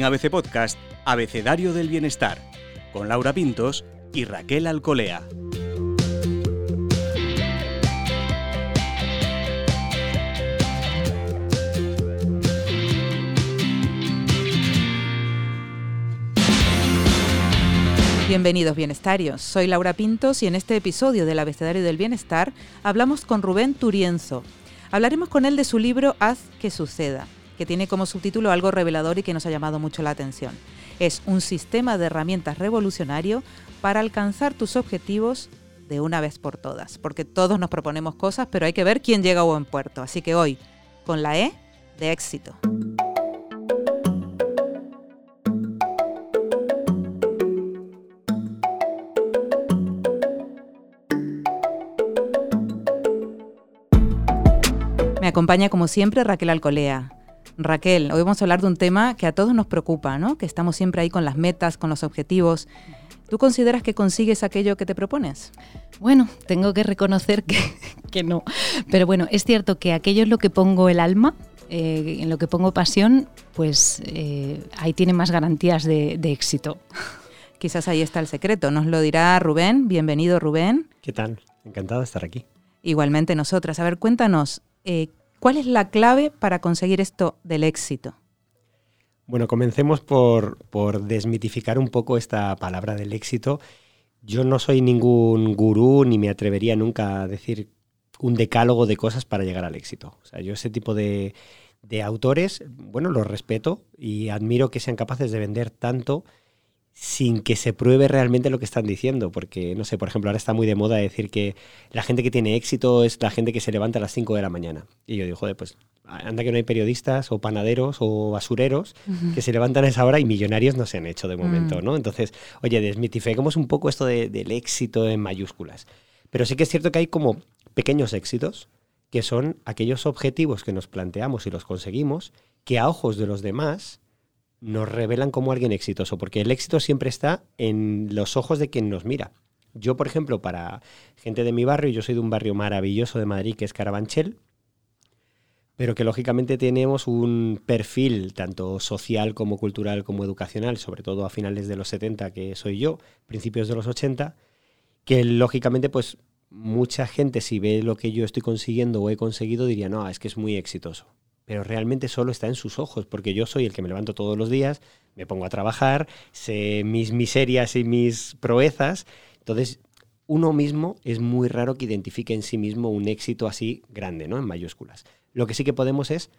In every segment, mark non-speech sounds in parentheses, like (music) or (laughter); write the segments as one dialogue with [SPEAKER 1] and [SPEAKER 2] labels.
[SPEAKER 1] en ABC Podcast Abecedario del Bienestar, con Laura Pintos y Raquel Alcolea.
[SPEAKER 2] Bienvenidos bienestarios, soy Laura Pintos y en este episodio del Abecedario del Bienestar hablamos con Rubén Turienzo. Hablaremos con él de su libro Haz que suceda, que tiene como subtítulo algo revelador y que nos ha llamado mucho la atención. Es un sistema de herramientas revolucionario para alcanzar tus objetivos de una vez por todas, porque todos nos proponemos cosas, pero hay que ver quién llega a buen puerto. Así que hoy, con la E de éxito. Me acompaña como siempre Raquel Alcolea. Raquel, hoy vamos a hablar de un tema que a todos nos preocupa, ¿no? Que estamos siempre ahí con las metas, con los objetivos. ¿Tú consideras que consigues aquello que te propones?
[SPEAKER 3] Bueno, tengo que reconocer que, (laughs) que no. Pero bueno, es cierto que aquello es lo que pongo el alma, eh, en lo que pongo pasión, pues eh, ahí tiene más garantías de, de éxito.
[SPEAKER 2] Quizás ahí está el secreto. Nos lo dirá Rubén. Bienvenido, Rubén.
[SPEAKER 4] ¿Qué tal? Encantado de estar aquí.
[SPEAKER 2] Igualmente nosotras. A ver, cuéntanos, eh, ¿cuál es la clave para conseguir esto del éxito?
[SPEAKER 4] Bueno, comencemos por, por desmitificar un poco esta palabra del éxito. Yo no soy ningún gurú ni me atrevería nunca a decir un decálogo de cosas para llegar al éxito. O sea, yo ese tipo de, de autores, bueno, los respeto y admiro que sean capaces de vender tanto sin que se pruebe realmente lo que están diciendo, porque, no sé, por ejemplo, ahora está muy de moda decir que la gente que tiene éxito es la gente que se levanta a las 5 de la mañana. Y yo digo, joder, pues anda que no hay periodistas o panaderos o basureros uh -huh. que se levantan a esa hora y millonarios no se han hecho de momento, uh -huh. ¿no? Entonces, oye, desmitifiquemos un poco esto de, del éxito en mayúsculas. Pero sí que es cierto que hay como pequeños éxitos, que son aquellos objetivos que nos planteamos y los conseguimos, que a ojos de los demás nos revelan como alguien exitoso, porque el éxito siempre está en los ojos de quien nos mira. Yo, por ejemplo, para gente de mi barrio, yo soy de un barrio maravilloso de Madrid que es Carabanchel, pero que lógicamente tenemos un perfil tanto social como cultural como educacional, sobre todo a finales de los 70, que soy yo, principios de los 80, que lógicamente pues mucha gente si ve lo que yo estoy consiguiendo o he conseguido diría, no, es que es muy exitoso pero realmente solo está en sus ojos, porque yo soy el que me levanto todos los días, me pongo a trabajar, sé mis miserias y mis proezas, entonces uno mismo es muy raro que identifique en sí mismo un éxito así grande, ¿no? En mayúsculas. Lo que sí que podemos es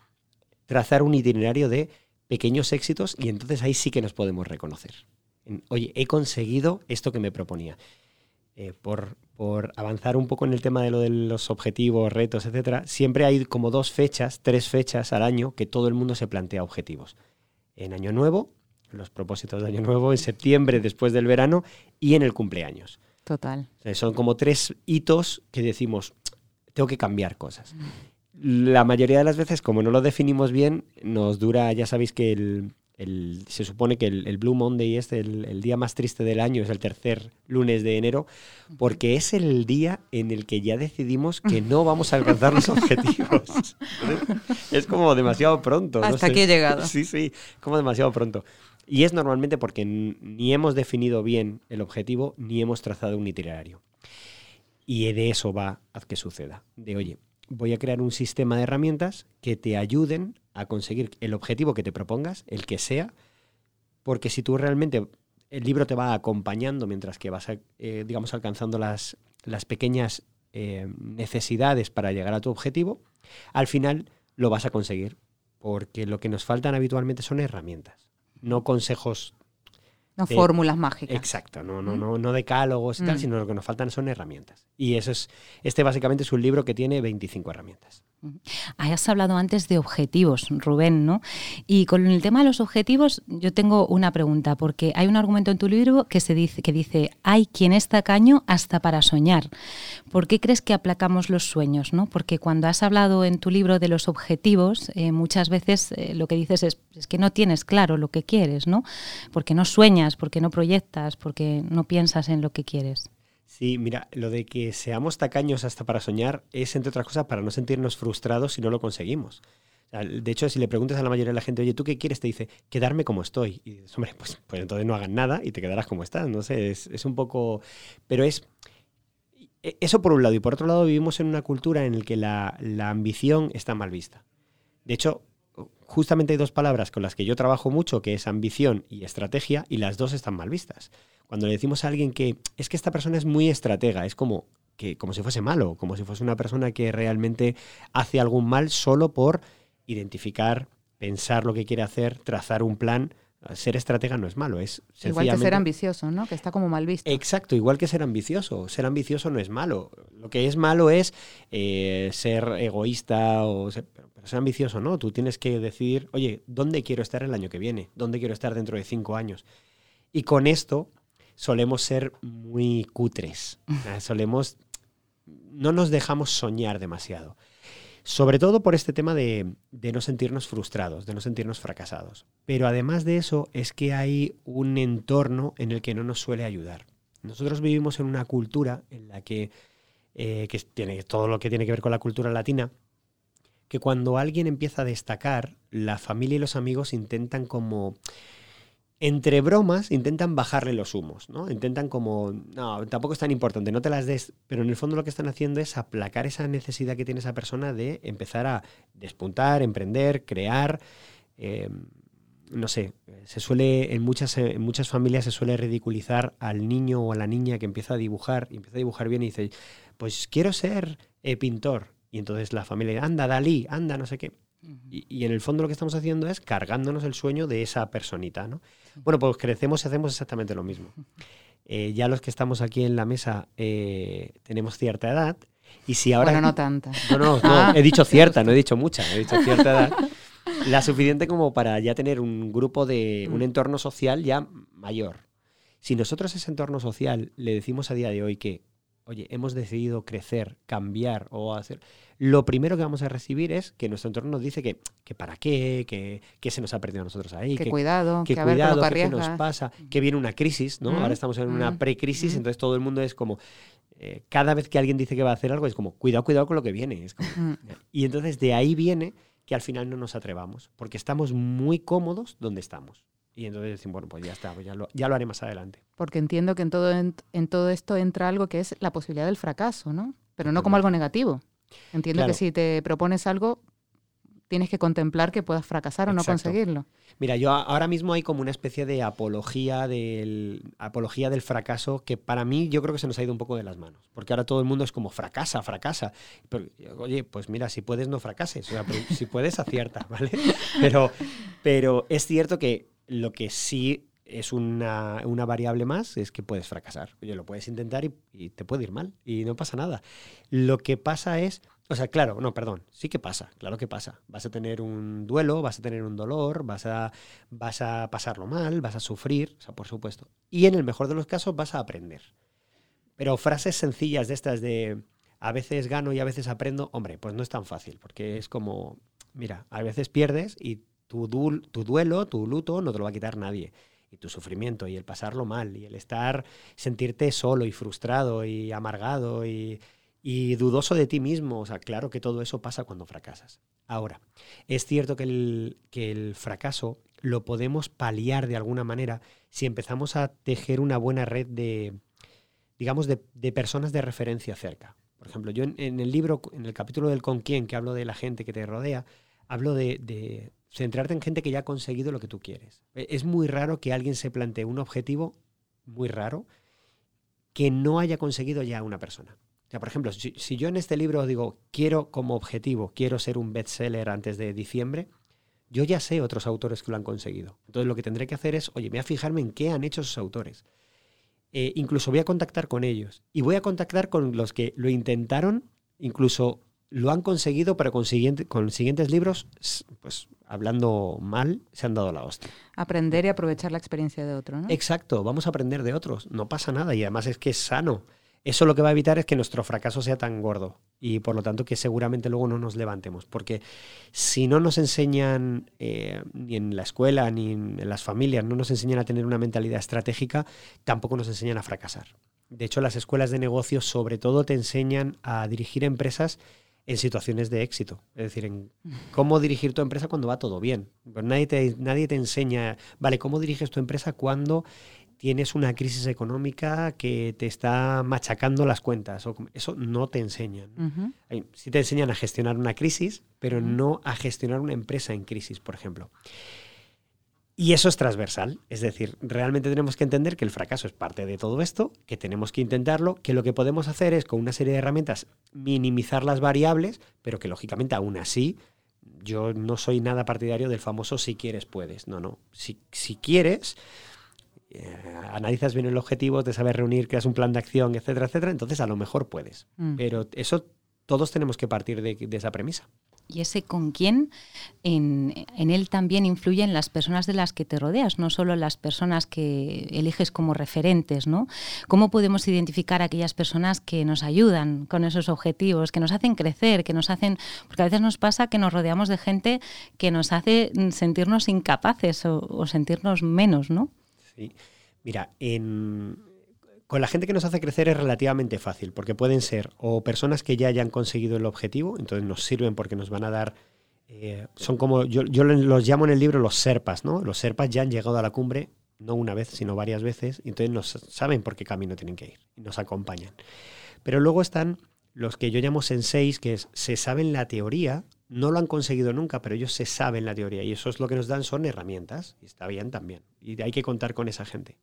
[SPEAKER 4] trazar un itinerario de pequeños éxitos y entonces ahí sí que nos podemos reconocer. Oye, he conseguido esto que me proponía. Eh, por, por, avanzar un poco en el tema de lo de los objetivos, retos, etcétera, siempre hay como dos fechas, tres fechas al año que todo el mundo se plantea objetivos. En Año Nuevo, los propósitos de Año Nuevo, en septiembre, después del verano, y en el cumpleaños.
[SPEAKER 2] Total.
[SPEAKER 4] O sea, son como tres hitos que decimos, tengo que cambiar cosas. La mayoría de las veces, como no lo definimos bien, nos dura, ya sabéis que el, el, se supone que el, el Blue Monday es el, el, día más triste del año, es el tercer lunes de enero, porque es el día en el que ya decidimos que no vamos a alcanzar los (laughs) objetivos. (laughs) es como demasiado pronto.
[SPEAKER 2] Hasta
[SPEAKER 4] no sé.
[SPEAKER 2] aquí he llegado.
[SPEAKER 4] Sí, sí, como demasiado pronto. Y es normalmente porque ni hemos definido bien el objetivo ni hemos trazado un itinerario. Y de eso va a que suceda. De, oye, voy a crear un sistema de herramientas que te ayuden a conseguir el objetivo que te propongas, el que sea, porque si tú realmente el libro te va acompañando mientras que vas, a, eh, digamos, alcanzando las, las pequeñas eh, necesidades para llegar a tu objetivo, al final lo vas a conseguir, porque lo que nos faltan habitualmente son herramientas, no consejos.
[SPEAKER 2] No fórmulas mágicas.
[SPEAKER 4] Exacto, no, no, no, no decálogos y mm. tal, sino lo que nos faltan son herramientas. Y eso es, este básicamente es un libro que tiene 25 herramientas.
[SPEAKER 3] Has hablado antes de objetivos, Rubén, ¿no? Y con el tema de los objetivos, yo tengo una pregunta, porque hay un argumento en tu libro que, se dice, que dice, hay quien es tacaño hasta para soñar. ¿Por qué crees que aplacamos los sueños? ¿no? Porque cuando has hablado en tu libro de los objetivos, eh, muchas veces eh, lo que dices es, es, que no tienes claro lo que quieres, ¿no? Porque no sueñas, porque no proyectas, porque no piensas en lo que quieres.
[SPEAKER 4] Sí, mira, lo de que seamos tacaños hasta para soñar es, entre otras cosas, para no sentirnos frustrados si no lo conseguimos. De hecho, si le preguntas a la mayoría de la gente, oye, ¿tú qué quieres? Te dice, quedarme como estoy. Y dices, hombre, pues, pues entonces no hagan nada y te quedarás como estás. No sé, es, es un poco... Pero es... e, Eso por un lado. Y por otro lado, vivimos en una cultura en la que la, la ambición está mal vista. De hecho, justamente hay dos palabras con las que yo trabajo mucho, que es ambición y estrategia, y las dos están mal vistas. Cuando le decimos a alguien que es que esta persona es muy estratega, es como que como si fuese malo, como si fuese una persona que realmente hace algún mal solo por identificar, pensar lo que quiere hacer, trazar un plan. Ser estratega no es malo, es
[SPEAKER 2] Igual que ser ambicioso, ¿no? Que está como mal visto.
[SPEAKER 4] Exacto, igual que ser ambicioso. Ser ambicioso no es malo. Lo que es malo es eh, ser egoísta o ser, pero ser ambicioso, ¿no? Tú tienes que decidir, oye, ¿dónde quiero estar el año que viene? ¿Dónde quiero estar dentro de cinco años? Y con esto solemos ser muy cutres. (laughs) Solemos. No nos dejamos soñar demasiado. Sobre todo por este tema de, de, no sentirnos frustrados, de no sentirnos fracasados. Pero además de eso es que hay un entorno en el que no nos suele ayudar. Nosotros vivimos en una cultura en la que, eh, que tiene todo lo que tiene que ver con la cultura latina, que cuando alguien empieza a destacar, la familia y los amigos intentan como entre bromas intentan bajarle los humos, ¿no? Intentan como, no, tampoco es tan importante, no te las des, pero en el fondo lo que están haciendo es aplacar esa necesidad que tiene esa persona de empezar a despuntar, emprender, crear. Eh, no sé, se suele, en muchas, en muchas familias se suele ridiculizar al niño o a la niña que empieza a dibujar, y empieza a dibujar bien y dice, pues quiero ser eh, pintor. Y entonces la familia, anda, Dalí, anda, no sé qué. Y, y, en el fondo lo que estamos haciendo es cargándonos el sueño de esa personita, ¿no? Bueno, pues crecemos y hacemos exactamente lo mismo. (laughs) Eh, ya los que estamos aquí en la mesa eh, tenemos cierta edad. Y si ahora.
[SPEAKER 2] Bueno, no tanta.
[SPEAKER 4] No, no, no. Ah. He dicho cierta, no he dicho mucha. He dicho cierta edad. La suficiente como para ya tener un grupo de. un entorno social ya mayor. Si nosotros ese entorno social le decimos a día de hoy que, oye, hemos decidido crecer, cambiar o hacer lo primero que vamos a recibir es que nuestro entorno nos dice que, que para qué, que, que, se nos ha perdido a nosotros ahí,
[SPEAKER 2] que, cuidado,
[SPEAKER 4] que,
[SPEAKER 2] que
[SPEAKER 4] cuidado, qué nos pasa, que viene una crisis, ¿no? Mm. Ahora estamos en una precrisis, mm. entonces todo el mundo es como, eh, cada vez que alguien dice que va a hacer algo es como, cuidado, cuidado con lo que viene. Es como, mm. Y entonces de ahí viene que al final no nos atrevamos, porque estamos muy cómodos donde estamos. Y entonces decimos, bueno, pues ya está, pues ya, lo, ya lo haré más adelante.
[SPEAKER 2] Porque entiendo que en todo, en, en todo esto entra algo que es la posibilidad del fracaso, ¿no? Pero no como algo negativo. Entiendo claro. que si te propones algo, tienes que contemplar que puedas fracasar o Exacto. no conseguirlo.
[SPEAKER 4] Mira, yo ahora mismo hay como una especie de apología del, apología del fracaso que para mí yo creo que se nos ha ido un poco de las manos. Porque ahora todo el mundo es como fracasa, fracasa. Pero, oye, pues mira, si puedes no fracases. O sea, si puedes acierta, (laughs) ¿vale? Pero, pero es cierto que lo que sí es una, una, variable más, es que puedes fracasar. Oye, lo puedes intentar y, y, te puede ir mal y no pasa nada. Lo que pasa es, o sea, claro, no, perdón, sí que pasa, claro que pasa. Vas a tener un duelo, vas a tener un dolor, vas a, vas a pasarlo mal, vas a sufrir, o sea, por supuesto. Y en el mejor de los casos vas a aprender. Pero frases sencillas de estas de a veces gano y a veces aprendo, hombre, pues no es tan fácil, porque es como, mira, a veces pierdes y tu, tu duelo, tu luto, no te lo va a quitar nadie y tu sufrimiento y el pasarlo mal y el estar, sentirte solo y frustrado y amargado y, y, dudoso de ti mismo. O sea, claro que todo eso pasa cuando fracasas. Ahora, es cierto que el, que el fracaso lo podemos paliar de alguna manera si empezamos a tejer una buena red de, digamos, de, de personas de referencia cerca. Por ejemplo, yo en, el libro, en el capítulo del con quién, que hablo de la gente que te rodea, hablo de centrarte en gente que ya ha conseguido lo que tú quieres. Es muy raro que alguien se plantee un objetivo, muy raro, que no haya conseguido ya una persona. O por ejemplo, si, si, yo en este libro digo, quiero como objetivo, quiero ser un bestseller antes de diciembre, yo ya sé otros autores que lo han conseguido. Entonces lo que tendré que hacer es, oye, voy a fijarme en qué han hecho esos autores. Eh, incluso voy a contactar con ellos. Y voy a contactar con los que lo intentaron, incluso lo han conseguido, pero con, siguiente, con siguientes libros, pues hablando mal, se han dado la hostia.
[SPEAKER 2] Aprender y aprovechar la experiencia de otro, ¿no?
[SPEAKER 4] Exacto, vamos a aprender de otros, no pasa nada y además es que es sano. Eso lo que va a evitar es que nuestro fracaso sea tan gordo y por lo tanto que seguramente luego no nos levantemos, porque si no nos enseñan eh, ni en la escuela ni en las familias, no nos enseñan a tener una mentalidad estratégica, tampoco nos enseñan a fracasar. De hecho, las escuelas de negocios sobre todo te enseñan a dirigir empresas en situaciones de éxito. Es decir, en cómo dirigir tu empresa cuando va todo bien. Pues nadie, te, nadie te enseña, vale, cómo diriges tu empresa cuando tienes una crisis económica que te está machacando las cuentas. Eso no te enseñan. Sí te enseñan a gestionar una crisis, pero no a gestionar una empresa en crisis, por ejemplo. Y eso es transversal, es decir, realmente tenemos que entender que el fracaso es parte de todo esto, que tenemos que intentarlo, que lo que podemos hacer es con una serie de herramientas minimizar las variables, pero que lógicamente aún así yo no soy nada partidario del famoso si quieres puedes. No, no, si, si quieres, eh, analizas bien el objetivo, te sabes reunir, creas un plan de acción, etcétera, etcétera, entonces a lo mejor puedes. Mm. Pero eso todos tenemos que partir de, esa premisa.
[SPEAKER 3] Y ese con quién en, él también influyen las personas de las que te rodeas, no solo las personas que eliges como referentes, ¿no? ¿Cómo podemos identificar a aquellas personas que nos ayudan con esos objetivos, que nos hacen crecer, que nos hacen... Porque a veces nos pasa que nos rodeamos de gente que nos hace sentirnos incapaces o, o sentirnos menos, ¿no?
[SPEAKER 4] Mira, con la gente que nos hace crecer es relativamente fácil, porque pueden ser o personas que ya hayan conseguido el objetivo, entonces nos sirven porque nos van a dar... Eh, son como, yo, los llamo en el libro los serpas, ¿no? Los serpas ya han llegado a la cumbre, no una vez, sino varias veces, y entonces nos saben por qué camino tienen que ir y nos acompañan. Pero luego están los que yo llamo senseis, que se saben la teoría, no lo han conseguido nunca, pero ellos se saben la teoría y eso es lo que nos dan son herramientas y está bien también. Y hay que contar con esa gente.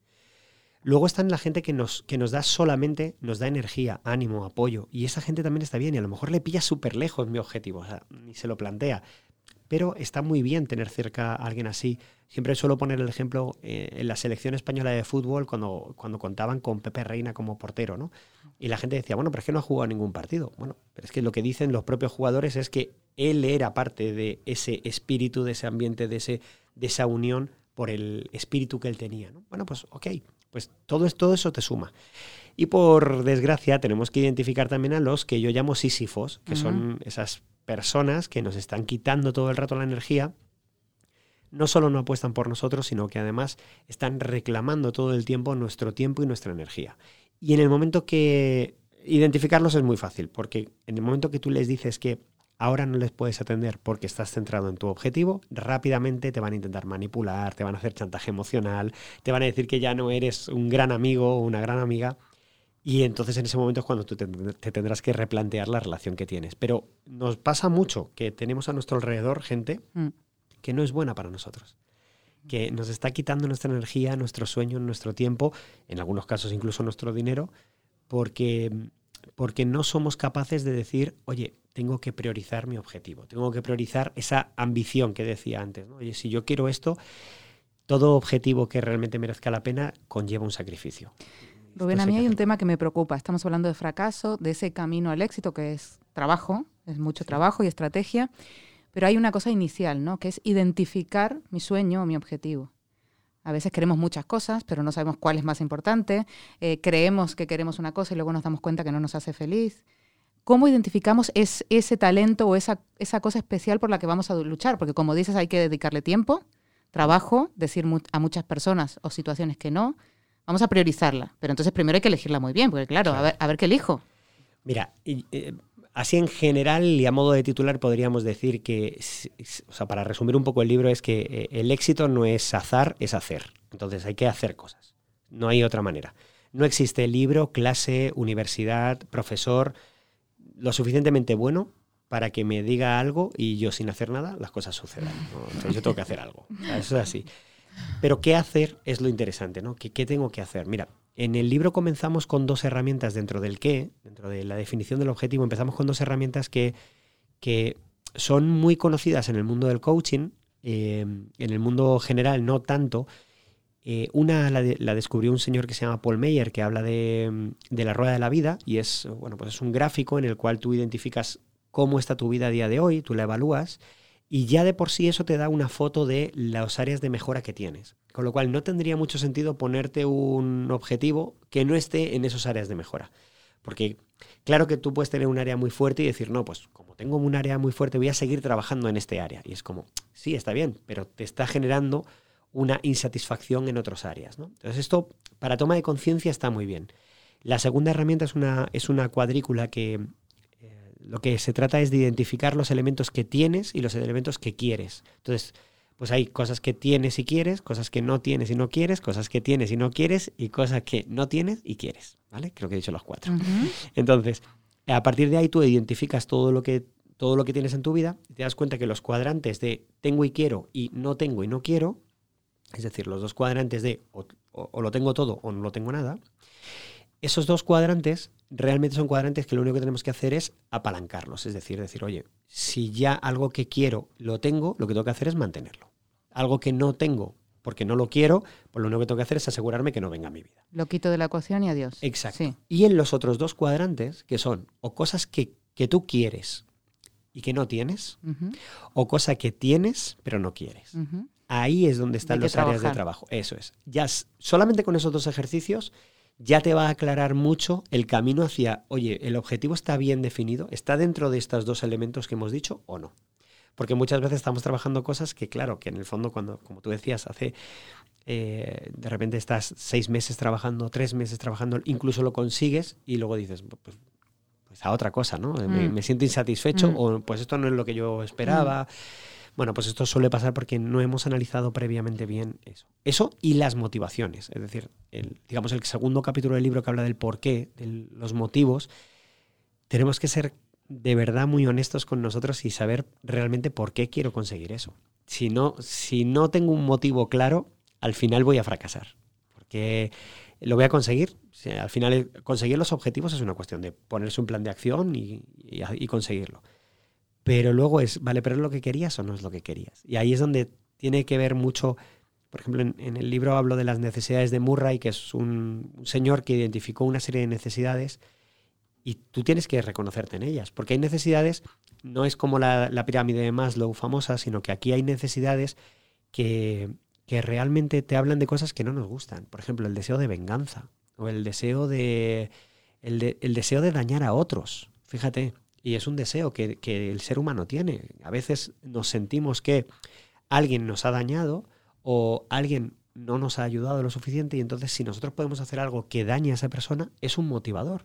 [SPEAKER 4] Luego están la gente que nos, que nos da solamente, nos da energía, ánimo, apoyo. Y esa gente también está bien. Y a lo mejor le pilla súper lejos mi objetivo. O ni se lo plantea. Pero está muy bien tener cerca a alguien así. Siempre suelo poner el ejemplo eh, en la selección española de fútbol cuando, cuando contaban con Pepe Reina como portero, ¿no? Y la gente decía, bueno, pero es que no ha jugado ningún partido. Bueno, pero es que lo que dicen los propios jugadores es que él era parte de ese espíritu, de ese ambiente, de, ese, de esa unión por el espíritu que él tenía. ¿no? Bueno, pues ok, pues todo, todo eso te suma. Y por desgracia tenemos que identificar también a los que yo llamo sísifos, que son esas personas que nos están quitando todo el rato la energía. No solo no apuestan por nosotros, sino que además están reclamando todo el tiempo nuestro tiempo y nuestra energía. Y en el momento que identificarlos es muy fácil, porque en el momento que tú les dices que ahora no les puedes atender porque estás centrado en tu objetivo, rápidamente te van a intentar manipular, te van a hacer chantaje emocional, te van a decir que ya no eres un gran amigo o una gran amiga. Y entonces en ese momento es cuando tú te, tendrás que replantear la relación que tienes. Pero nos pasa mucho que tenemos a nuestro alrededor gente mm. que no es buena para nosotros que nos está quitando nuestra energía, nuestro sueño, nuestro tiempo, en algunos casos incluso nuestro dinero, porque, porque no somos capaces de decir, oye, tengo que priorizar mi objetivo, tengo que priorizar esa ambición que decía antes. Oye, si yo quiero esto, todo objetivo que realmente merezca la pena conlleva un sacrificio.
[SPEAKER 2] Rubén, a mí hay un tema que me preocupa. Estamos hablando de fracaso, de ese camino al éxito que es trabajo, es mucho trabajo y estrategia. Pero hay una cosa inicial, ¿no? Que es identificar mi sueño o mi objetivo. A veces queremos muchas cosas, pero no sabemos cuál es más importante. Eh, creemos que queremos una cosa y luego nos damos cuenta que no nos hace feliz. ¿Cómo identificamos es, ese talento o esa, esa cosa especial por la que vamos a luchar? Porque como dices, hay que dedicarle tiempo, trabajo, decir a muchas personas o situaciones que no. Vamos a priorizarla, pero entonces primero hay que elegirla muy bien, porque claro, A, ver, a ver qué elijo.
[SPEAKER 4] Mira, eh, Así en general y a modo de titular podríamos decir que, o sea, para resumir un poco el libro, es que eh, el éxito no es azar, es hacer. Entonces hay que hacer cosas. No hay otra manera. No existe libro, clase, universidad, profesor lo suficientemente bueno para que me diga algo y yo sin hacer nada las cosas sucedan. Entonces yo tengo que hacer algo. Eso es así. Pero qué hacer es lo interesante, ¿no? ¿Qué, ¿Qué tengo que hacer? Mira, en el libro comenzamos con dos herramientas dentro del qué, dentro de la definición del objetivo, empezamos con dos herramientas que, que son muy conocidas en el mundo del coaching, eh, en el mundo general no tanto. Eh, una la, descubrió un señor que se llama Paul Meyer, que habla de, de, la rueda de la vida, y es, bueno, pues es un gráfico en el cual tú identificas cómo está tu vida a día de hoy, tú la evalúas, y ya de por sí eso te da una foto de las áreas de mejora que tienes. Con lo cual no tendría mucho sentido ponerte un objetivo que no esté en esas áreas de mejora. Porque claro que tú puedes tener un área muy fuerte y decir, no, pues como tengo un área muy fuerte voy a seguir trabajando en este área. Y es como, sí, está bien, pero te está generando una insatisfacción en otras áreas. Entonces esto para toma de conciencia está muy bien. La segunda herramienta es una, es una cuadrícula que lo que se trata es de identificar los elementos que tienes y los elementos que quieres. Entonces, pues hay cosas que tienes y quieres, cosas que no tienes y no quieres, cosas que tienes y no quieres y cosas que no tienes y quieres, ¿vale? Creo que he dicho los cuatro. Entonces, a partir de ahí tú identificas todo lo que todo lo que tienes en tu vida y te das cuenta que los cuadrantes de tengo y quiero y no tengo y no quiero, es decir, los dos cuadrantes de o, o lo tengo todo o no lo tengo nada, esos dos cuadrantes realmente son cuadrantes que lo único que tenemos que hacer es apalancarlos, es decir, decir, oye, si ya algo que quiero lo tengo, lo que tengo que hacer es mantenerlo. Algo que no tengo porque no lo quiero, pues lo único que tengo que hacer es asegurarme que no venga a mi vida.
[SPEAKER 2] Lo quito de la ecuación y adiós.
[SPEAKER 4] Exacto. Y en los otros dos cuadrantes, que son o cosas que, tú quieres y que no tienes, o cosas que tienes pero no quieres. Ahí es donde están las áreas de trabajo. Eso es. Ya solamente con esos dos ejercicios ya te va a aclarar mucho el camino hacia, oye, ¿el objetivo está bien definido? ¿Está dentro de estos dos elementos que hemos dicho o no? Porque muchas veces estamos trabajando cosas que, claro, que en el fondo, cuando, como tú decías, hace, eh, de repente estás seis meses trabajando, tres meses trabajando, incluso lo consigues y luego dices, pues, pues a otra cosa, ¿no? Me, mm. siento insatisfecho mm. o pues esto no es lo que yo esperaba. Mm. Bueno, pues esto suele pasar porque no hemos analizado previamente bien eso. Eso y las motivaciones. Es decir, el, digamos, el segundo capítulo del libro que habla del por qué, de los motivos, tenemos que ser de verdad muy honestos con nosotros y saber realmente por qué quiero conseguir eso. Si no, si no tengo un motivo claro, al final voy a fracasar. Porque lo voy a conseguir. al final, conseguir los objetivos es una cuestión de ponerse un plan de acción y conseguirlo. Pero luego es, vale, pero es lo que querías o no es lo que querías. Y ahí es donde tiene que ver mucho, por ejemplo, en, el libro hablo de las necesidades de Murray, que es un, señor que identificó una serie de necesidades y tú tienes que reconocerte en ellas, porque hay necesidades, no es como la, pirámide de Maslow famosa, sino que aquí hay necesidades que, que realmente te hablan de cosas que no nos gustan. Por ejemplo, el deseo de venganza o el deseo de, el, el deseo de dañar a otros. Fíjate, y es un deseo que, el ser humano tiene. A veces nos sentimos que alguien nos ha dañado o alguien no nos ha ayudado lo suficiente y entonces si nosotros podemos hacer algo que dañe a esa persona, es un motivador.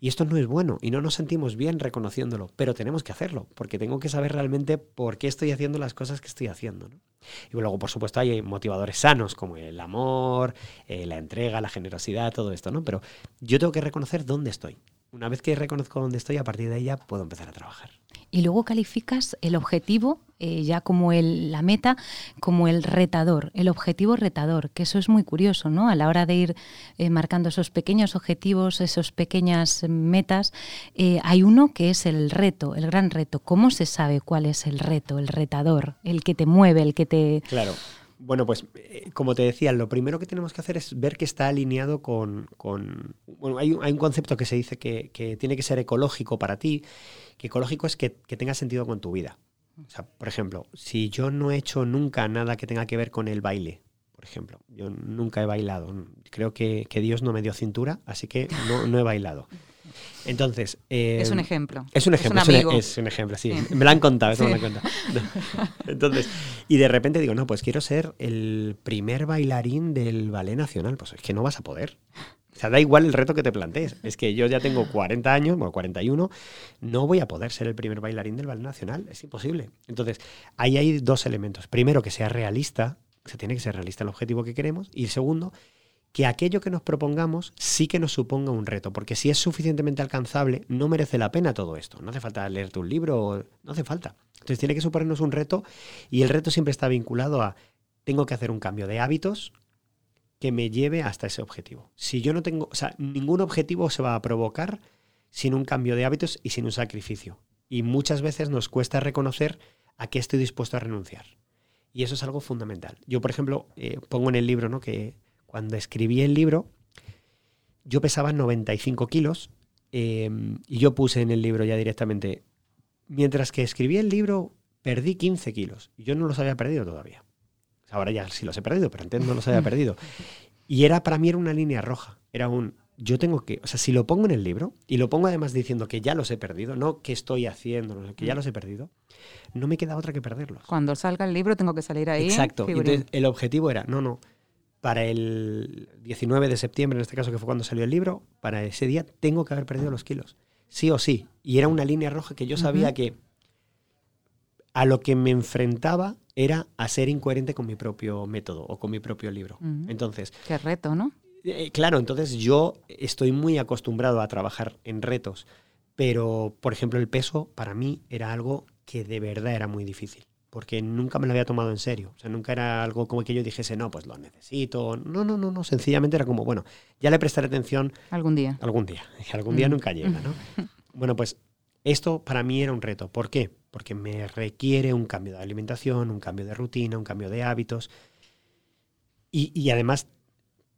[SPEAKER 4] Y esto no es bueno y no nos sentimos bien reconociéndolo, pero tenemos que hacerlo, porque tengo que saber realmente por qué estoy haciendo las cosas que estoy haciendo. Y luego, por supuesto, hay motivadores sanos como el amor, eh, la entrega, la generosidad, todo esto, ¿no? Pero yo tengo que reconocer dónde estoy. Una vez que reconozco dónde estoy, a partir de ahí ya puedo empezar a trabajar.
[SPEAKER 3] Y luego calificas el objetivo, eh, ya como el, la meta, como el retador, el objetivo retador, que eso es muy curioso, ¿no? A la hora de ir eh, marcando esos pequeños objetivos, esas pequeñas metas, eh, hay uno que es el reto, el gran reto. ¿Cómo se sabe cuál es el reto, el retador, el que te mueve, el que te...
[SPEAKER 4] Claro. Bueno, pues eh, como te decía, lo primero que tenemos que hacer es ver que está alineado con... bueno, hay, un concepto que se dice que, tiene que ser ecológico para ti, que ecológico es que, tenga sentido con tu vida. O sea, por ejemplo, si yo no he hecho nunca nada que tenga que ver con el baile, por ejemplo, yo nunca he bailado, creo que, Dios no me dio cintura, así que no he bailado. Entonces.
[SPEAKER 2] es un ejemplo.
[SPEAKER 4] Es un ejemplo. Es un, ejemplo, sí. Me lo han contado, eso me lo han contado. (laughs) Entonces, y de repente digo, no, pues quiero ser el primer bailarín del Ballet Nacional. Pues es que no vas a poder. O sea, da igual el reto que te plantees. Es que yo ya tengo 40 años, bueno, 41, no voy a poder ser el primer bailarín del Ballet Nacional. Es imposible. Entonces, ahí hay dos elementos. Primero, que sea realista. se tiene que ser realista el objetivo que queremos. Y segundo, que aquello que nos propongamos sí que nos suponga un reto, porque si es suficientemente alcanzable, no merece la pena todo esto. No hace falta leerte un libro, no hace falta. Entonces tiene que suponernos un reto y el reto siempre está vinculado a tengo que hacer un cambio de hábitos que me lleve hasta ese objetivo. Si yo no tengo, o sea, ningún objetivo se va a provocar sin un cambio de hábitos y sin un sacrificio. Y muchas veces nos cuesta reconocer a qué estoy dispuesto a renunciar. Y eso es algo fundamental. Yo, por ejemplo, eh, pongo en el libro ¿no? que cuando escribí el libro, yo pesaba 95 kilos em, y yo puse en el libro ya directamente, mientras que escribí el libro, perdí 15 kilos y yo no los había perdido todavía. Ahora ya sí los he perdido, pero antes no los había (laughs) perdido. Y era para mí era una línea roja. Era un, yo tengo que, o sea, si lo pongo en el libro y lo pongo además diciendo que ya los he perdido, no que estoy haciendo, que ya los he perdido, no me queda otra que perderlos.
[SPEAKER 2] Cuando salga el libro tengo que salir ahí.
[SPEAKER 4] Exacto. Entonces el objetivo era, no, no, para el 19 de septiembre, en este caso que fue cuando salió el libro, para ese día tengo que haber perdido los kilos. Sí o sí. Y era una línea roja que yo sabía que a lo que me enfrentaba era a ser incoherente con mi propio método o con mi propio libro. Entonces,
[SPEAKER 2] Qué reto, ¿no?
[SPEAKER 4] eh, claro, entonces yo estoy muy acostumbrado a trabajar en retos, pero por ejemplo el peso para mí era algo que de verdad era muy difícil, porque nunca me lo había tomado en serio, o sea, nunca era algo como que yo dijese, no, pues lo necesito, no, no, no, no, sencillamente era como, bueno, ya le prestaré atención
[SPEAKER 2] Algún día.
[SPEAKER 4] algún día, y (laughs) algún día
[SPEAKER 2] Mm.
[SPEAKER 4] nunca llega, ¿no? (laughs) Bueno, pues esto para mí era un reto, ¿por qué? Porque me requiere un cambio de alimentación, un cambio de rutina, un cambio de hábitos, y, y además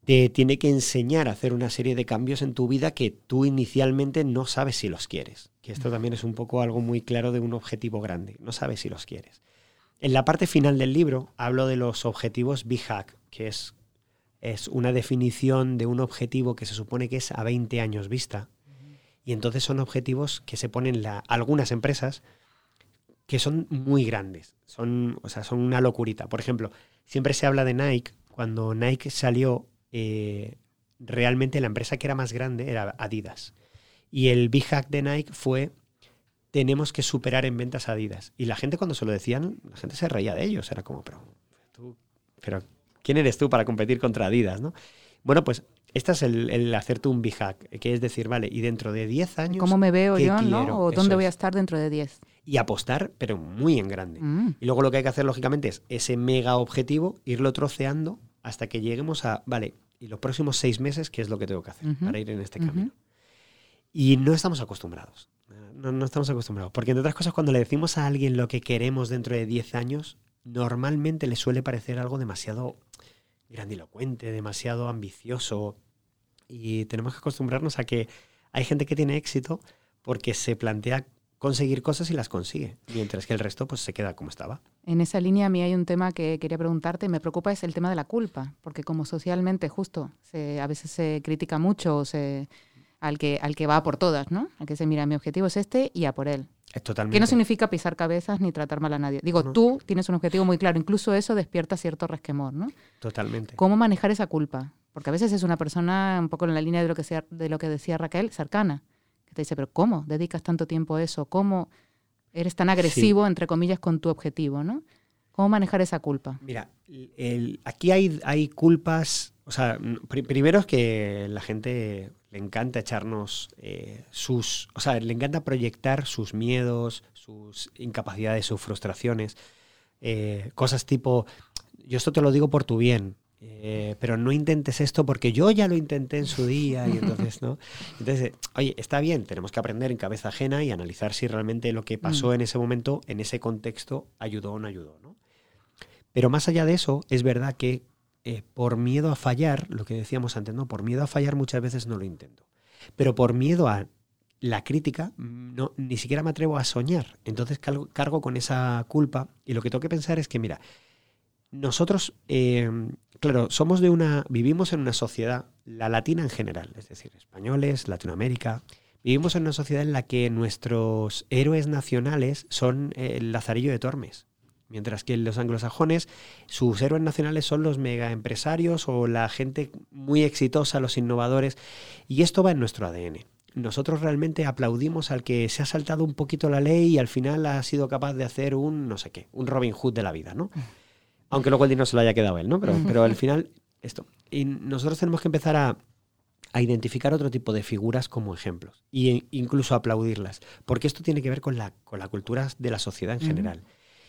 [SPEAKER 4] te tiene que enseñar a hacer una serie de cambios en tu vida que tú inicialmente no sabes si los quieres. Que esto también es un poco algo muy claro de un objetivo grande. No sabes si los quieres. En la parte final del libro hablo de los objetivos BHAC, que es, es una definición de un objetivo que se supone que es a 20 años vista. Y entonces son objetivos que se ponen algunas empresas que son muy grandes. Son, o sea, son una locurita. Por ejemplo, siempre se habla de Nike. Cuando Nike salió, eh, realmente la empresa que era más grande era Adidas. Y el big hack de Nike fue tenemos que superar en ventas a Adidas. Y la gente cuando se lo decían, la gente se reía de ellos. Era como, pero tú, pero ¿quién eres tú para competir contra Adidas? ¿no? Bueno, pues este es el, el hacerte un big hack, que es decir, vale, y dentro de 10 años...
[SPEAKER 2] ¿Cómo me veo
[SPEAKER 4] ¿qué
[SPEAKER 2] yo, no? ¿O dónde voy a
[SPEAKER 4] es.
[SPEAKER 2] estar dentro de 10?
[SPEAKER 4] Y apostar, pero muy en grande.
[SPEAKER 2] Mm.
[SPEAKER 4] Y luego lo que hay que hacer, lógicamente, es ese mega objetivo, irlo troceando hasta que lleguemos a, vale, y los próximos seis meses, ¿qué es lo que tengo que hacer para ir en este camino? Y no estamos acostumbrados. No, no estamos acostumbrados. Porque, entre otras cosas, cuando le decimos a alguien lo que queremos dentro de 10 años, normalmente le suele parecer algo demasiado grandilocuente, demasiado ambicioso. Y tenemos que acostumbrarnos a que hay gente que tiene éxito porque se plantea conseguir cosas y las consigue, mientras que el resto pues se queda como estaba.
[SPEAKER 2] En esa línea a mí hay un tema que quería preguntarte, me preocupa es el tema de la culpa, porque como socialmente justo a veces se critica mucho o se, al, que, al que va a por todas, ¿no? Al que se mira, mi objetivo es este y a por él.
[SPEAKER 4] Es totalmente.
[SPEAKER 2] Que no significa pisar cabezas ni tratar mal a nadie. Digo,
[SPEAKER 4] No.
[SPEAKER 2] tú tienes un objetivo muy claro, incluso eso despierta cierto resquemor, ¿no?
[SPEAKER 4] Totalmente.
[SPEAKER 2] ¿Cómo manejar esa culpa? Porque a veces es una persona, un poco en la línea de lo que, sea, de lo que decía Raquel, cercana, que te dice, pero ¿cómo dedicas tanto tiempo a eso? ¿Cómo eres tan agresivo, entre comillas, con tu objetivo? ¿no? ¿Cómo manejar esa culpa?
[SPEAKER 4] Mira, el- aquí hay, hay culpas. O sea, pri- primero es que la gente le encanta echarnos eh, sus. O sea, le encanta proyectar sus miedos, sus incapacidades, sus frustraciones. eh, cosas tipo: Yo esto te lo digo por tu bien. eh, pero no intentes esto porque yo ya lo intenté en su día y entonces no. Entonces, oye, está bien, tenemos que aprender en cabeza ajena y analizar si realmente lo que pasó
[SPEAKER 2] Mm.
[SPEAKER 4] en ese momento, en ese contexto, ayudó o no ayudó, ¿no? Pero más allá de eso, es verdad que eh, por miedo a fallar, lo que decíamos antes, ¿no? Por miedo a fallar muchas veces no lo intento. Pero por miedo a la crítica, no, ni siquiera me atrevo a soñar. Entonces cargo, cargo con esa culpa y lo que tengo que pensar es que, mira, nosotros, eh, claro, somos de una, vivimos en una sociedad, la latina en general, es decir, españoles, Latinoamérica, vivimos en una sociedad en la que nuestros héroes nacionales son eh, el Lazarillo de Tormes. Mientras que los anglosajones, sus héroes nacionales son los mega empresarios o la gente muy exitosa, los innovadores. Y esto va en nuestro ADN. Nosotros realmente aplaudimos al que se ha saltado un poquito la ley y al final ha sido capaz de hacer un, no sé qué, un Robin Hood de la vida, ¿no? Aunque luego el dinero se lo haya quedado él, ¿no? Pero, pero al final, esto. Y nosotros tenemos que empezar a, a identificar otro tipo de figuras como ejemplos e incluso aplaudirlas, porque esto tiene que ver con la, con cultura de la sociedad en general.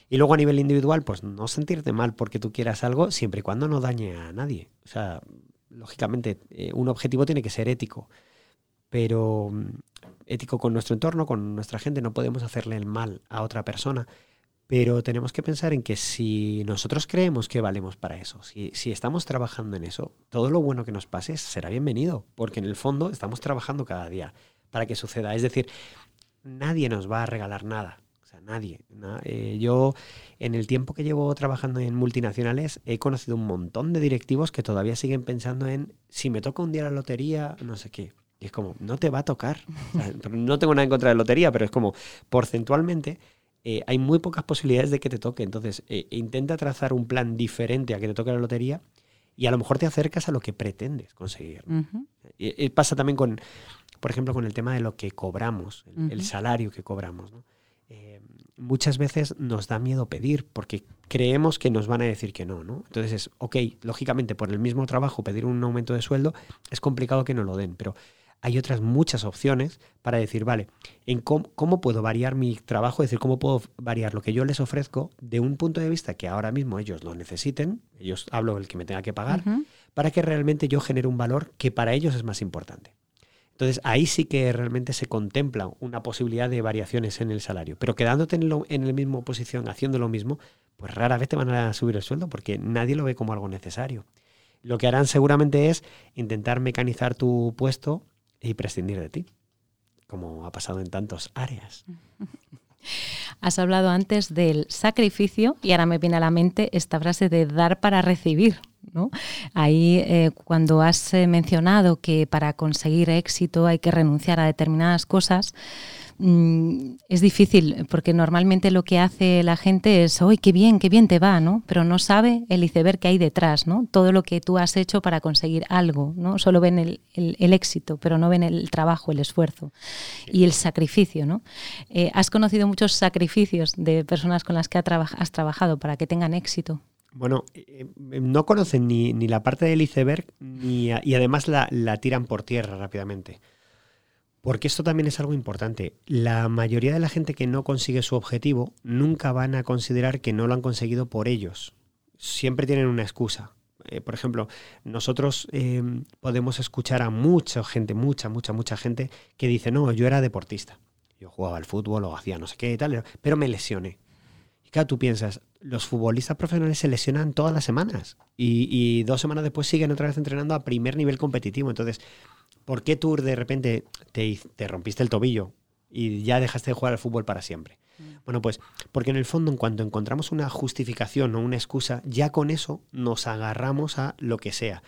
[SPEAKER 4] Y luego a nivel individual, pues no sentirte mal porque tú quieras algo siempre y cuando no dañe a nadie. O sea, lógicamente, eh, un objetivo tiene que ser ético, pero mm, ético con nuestro entorno, con nuestra gente, no podemos hacerle el mal a otra persona. Pero tenemos que pensar en que si nosotros creemos que valemos para eso, si, si estamos trabajando en eso, todo lo bueno que nos pase será bienvenido, porque en el fondo estamos trabajando cada día para que suceda. Es decir, nadie nos va a regalar nada. O sea, nadie. na- eh, yo, en el tiempo que llevo trabajando en multinacionales, he conocido un montón de directivos que todavía siguen pensando en si me toca un día la lotería, no sé qué. Y es como, no te va a tocar. O sea, (laughs) no tengo nada en contra de la lotería, pero es como, porcentualmente, eh, hay muy pocas posibilidades de que te toque. Entonces, eh, intenta trazar un plan diferente a que te toque la lotería y a lo mejor te acercas a lo que pretendes conseguir. y pasa también con, por ejemplo, con el tema de lo que cobramos, el, el salario que cobramos. ¿no? Eh, muchas veces nos da miedo pedir porque creemos que nos van a decir que no, ¿no? Entonces es, ok, lógicamente por el mismo trabajo pedir un aumento de sueldo es complicado que no lo den, pero hay otras muchas opciones para decir, vale, en cómo, puedo variar mi trabajo, es decir, cómo puedo variar lo que yo les ofrezco de un punto de vista que ahora mismo ellos lo necesiten, ellos hablo el que me tenga que pagar, para que realmente yo genere un valor que para ellos es más importante. Entonces ahí sí que realmente se contempla una posibilidad de variaciones en el salario. Pero quedándote en, en la misma posición, haciendo lo mismo, pues rara vez te van a subir el sueldo porque nadie lo ve como algo necesario. Lo que harán seguramente es intentar mecanizar tu puesto y prescindir de ti, como ha pasado en tantas áreas. (laughs)
[SPEAKER 3] Has hablado antes del sacrificio y ahora me viene a la mente esta frase de dar para recibir. Ahí eh, cuando has eh, mencionado que para conseguir éxito hay que renunciar a determinadas cosas, mm, es difícil porque normalmente lo que hace la gente es, ¡ay, qué bien, qué bien te va! ¿no? Pero no sabe el iceberg que hay detrás, ¿no? todo lo que tú has hecho para conseguir algo. ¿no? Solo ven el, éxito, pero no ven el trabajo, el esfuerzo y el sacrificio. ¿no? Eh, ¿Has conocido muchos sacrificios de personas con las que has trabajado para que tengan éxito?
[SPEAKER 4] Bueno, eh, eh, no conocen ni, la parte del iceberg ni y además la, tiran por tierra rápidamente. Porque esto también es algo importante. La mayoría de la gente que no consigue su objetivo nunca van a considerar que no lo han conseguido por ellos. Siempre tienen una excusa. Eh, por ejemplo, nosotros podemos escuchar a mucha gente, mucha, mucha, mucha gente que dice, no, yo era deportista. Yo jugaba al fútbol o hacía no sé qué y tal, pero me lesioné. Y claro, tú piensas, los futbolistas profesionales se lesionan todas las semanas y, dos semanas después siguen otra vez entrenando a primer nivel competitivo. Entonces, ¿por qué tú de repente te, rompiste el tobillo y ya dejaste de jugar al fútbol para siempre? Mm. Bueno, pues porque en el fondo, en cuanto encontramos una justificación o una excusa, ya con eso nos agarramos a lo que sea.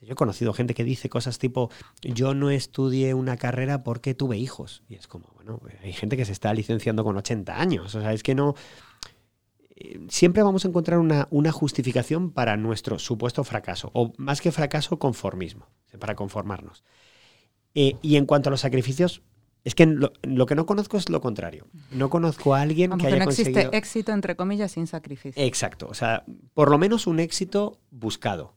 [SPEAKER 4] Yo he conocido gente que dice cosas tipo, yo no estudié una carrera porque tuve hijos. Y es como, bueno, hay gente que se está licenciando con 80 años. O sea, es que no, siempre vamos a encontrar una, justificación para nuestro supuesto fracaso, o más que fracaso, conformismo, para conformarnos. Eh, y en cuanto a los sacrificios, es que lo, que no conozco es lo contrario. No conozco a alguien que haya
[SPEAKER 2] no
[SPEAKER 4] existe
[SPEAKER 2] éxito, entre comillas, sin sacrificio.
[SPEAKER 4] Exacto. O sea, por lo menos un éxito buscado.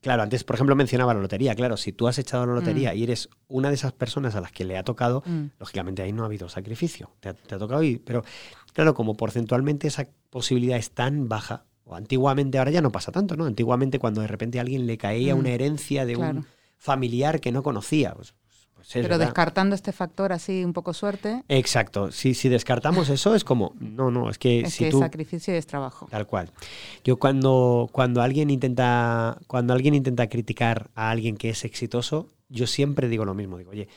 [SPEAKER 4] claro, antes, por ejemplo, mencionaba la lotería. Claro, si tú has echado la lotería mm. y eres una de esas personas a las que le ha tocado, mm. lógicamente ahí no ha habido sacrificio. Te ha, tocado ir. Pero claro, como porcentualmente esa posibilidad es tan baja, o antiguamente, ahora ya no pasa tanto, ¿no? Antiguamente cuando de repente a alguien le caía una mm, herencia de un familiar que no conocía. Pues,
[SPEAKER 2] pues Pero descartando este factor así, un poco suerte.
[SPEAKER 4] Exacto. Si, si descartamos eso, es como, no, no, es que
[SPEAKER 2] es
[SPEAKER 4] si
[SPEAKER 2] que sacrificio es trabajo.
[SPEAKER 4] Tal cual. Yo cuando, cuando alguien intenta, cuando alguien intenta criticar a alguien que es exitoso, yo siempre digo lo mismo. Digo, oye,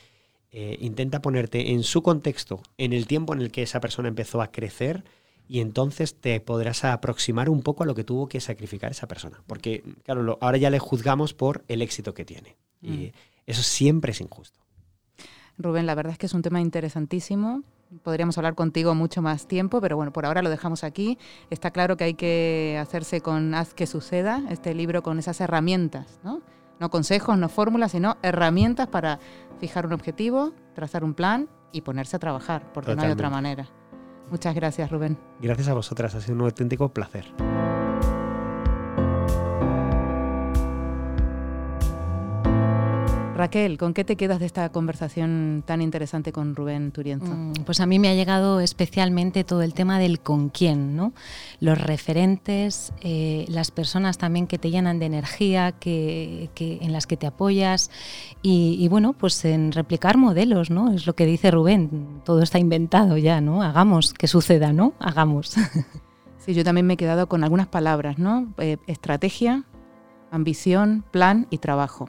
[SPEAKER 4] eh, intenta ponerte en su contexto, en el tiempo en el que esa persona empezó a crecer y entonces te podrás aproximar un poco a lo que tuvo que sacrificar esa persona. Porque, claro, ahora ya le juzgamos por el éxito que tiene. Y mm. eso siempre es injusto.
[SPEAKER 2] Rubén, la verdad es que es un tema interesantísimo. Podríamos hablar contigo mucho más tiempo, pero bueno, por ahora lo dejamos aquí. Está claro que hay que hacerse con Haz que suceda, este libro con esas herramientas, ¿no? No consejos, no fórmulas, sino herramientas para fijar un objetivo, trazar un plan y ponerse a trabajar, porque no hay otra manera. Muchas gracias, Rubén.
[SPEAKER 4] Gracias a vosotras, ha sido un auténtico placer.
[SPEAKER 2] Raquel, ¿con qué te quedas de esta conversación tan interesante con Rubén Turienzo?
[SPEAKER 3] Mm, pues a mí me ha llegado especialmente todo el tema del con quién, ¿no? Los referentes, eh, las personas también que te llenan de energía, que, en las que te apoyas y, bueno, pues en replicar modelos, ¿no? Es lo que dice Rubén, todo está inventado ya, ¿no? Hagamos que suceda, ¿no? Hagamos. (laughs)
[SPEAKER 2] Sí, yo también me he quedado con algunas palabras, ¿no? Eh, estrategia, ambición, plan y trabajo.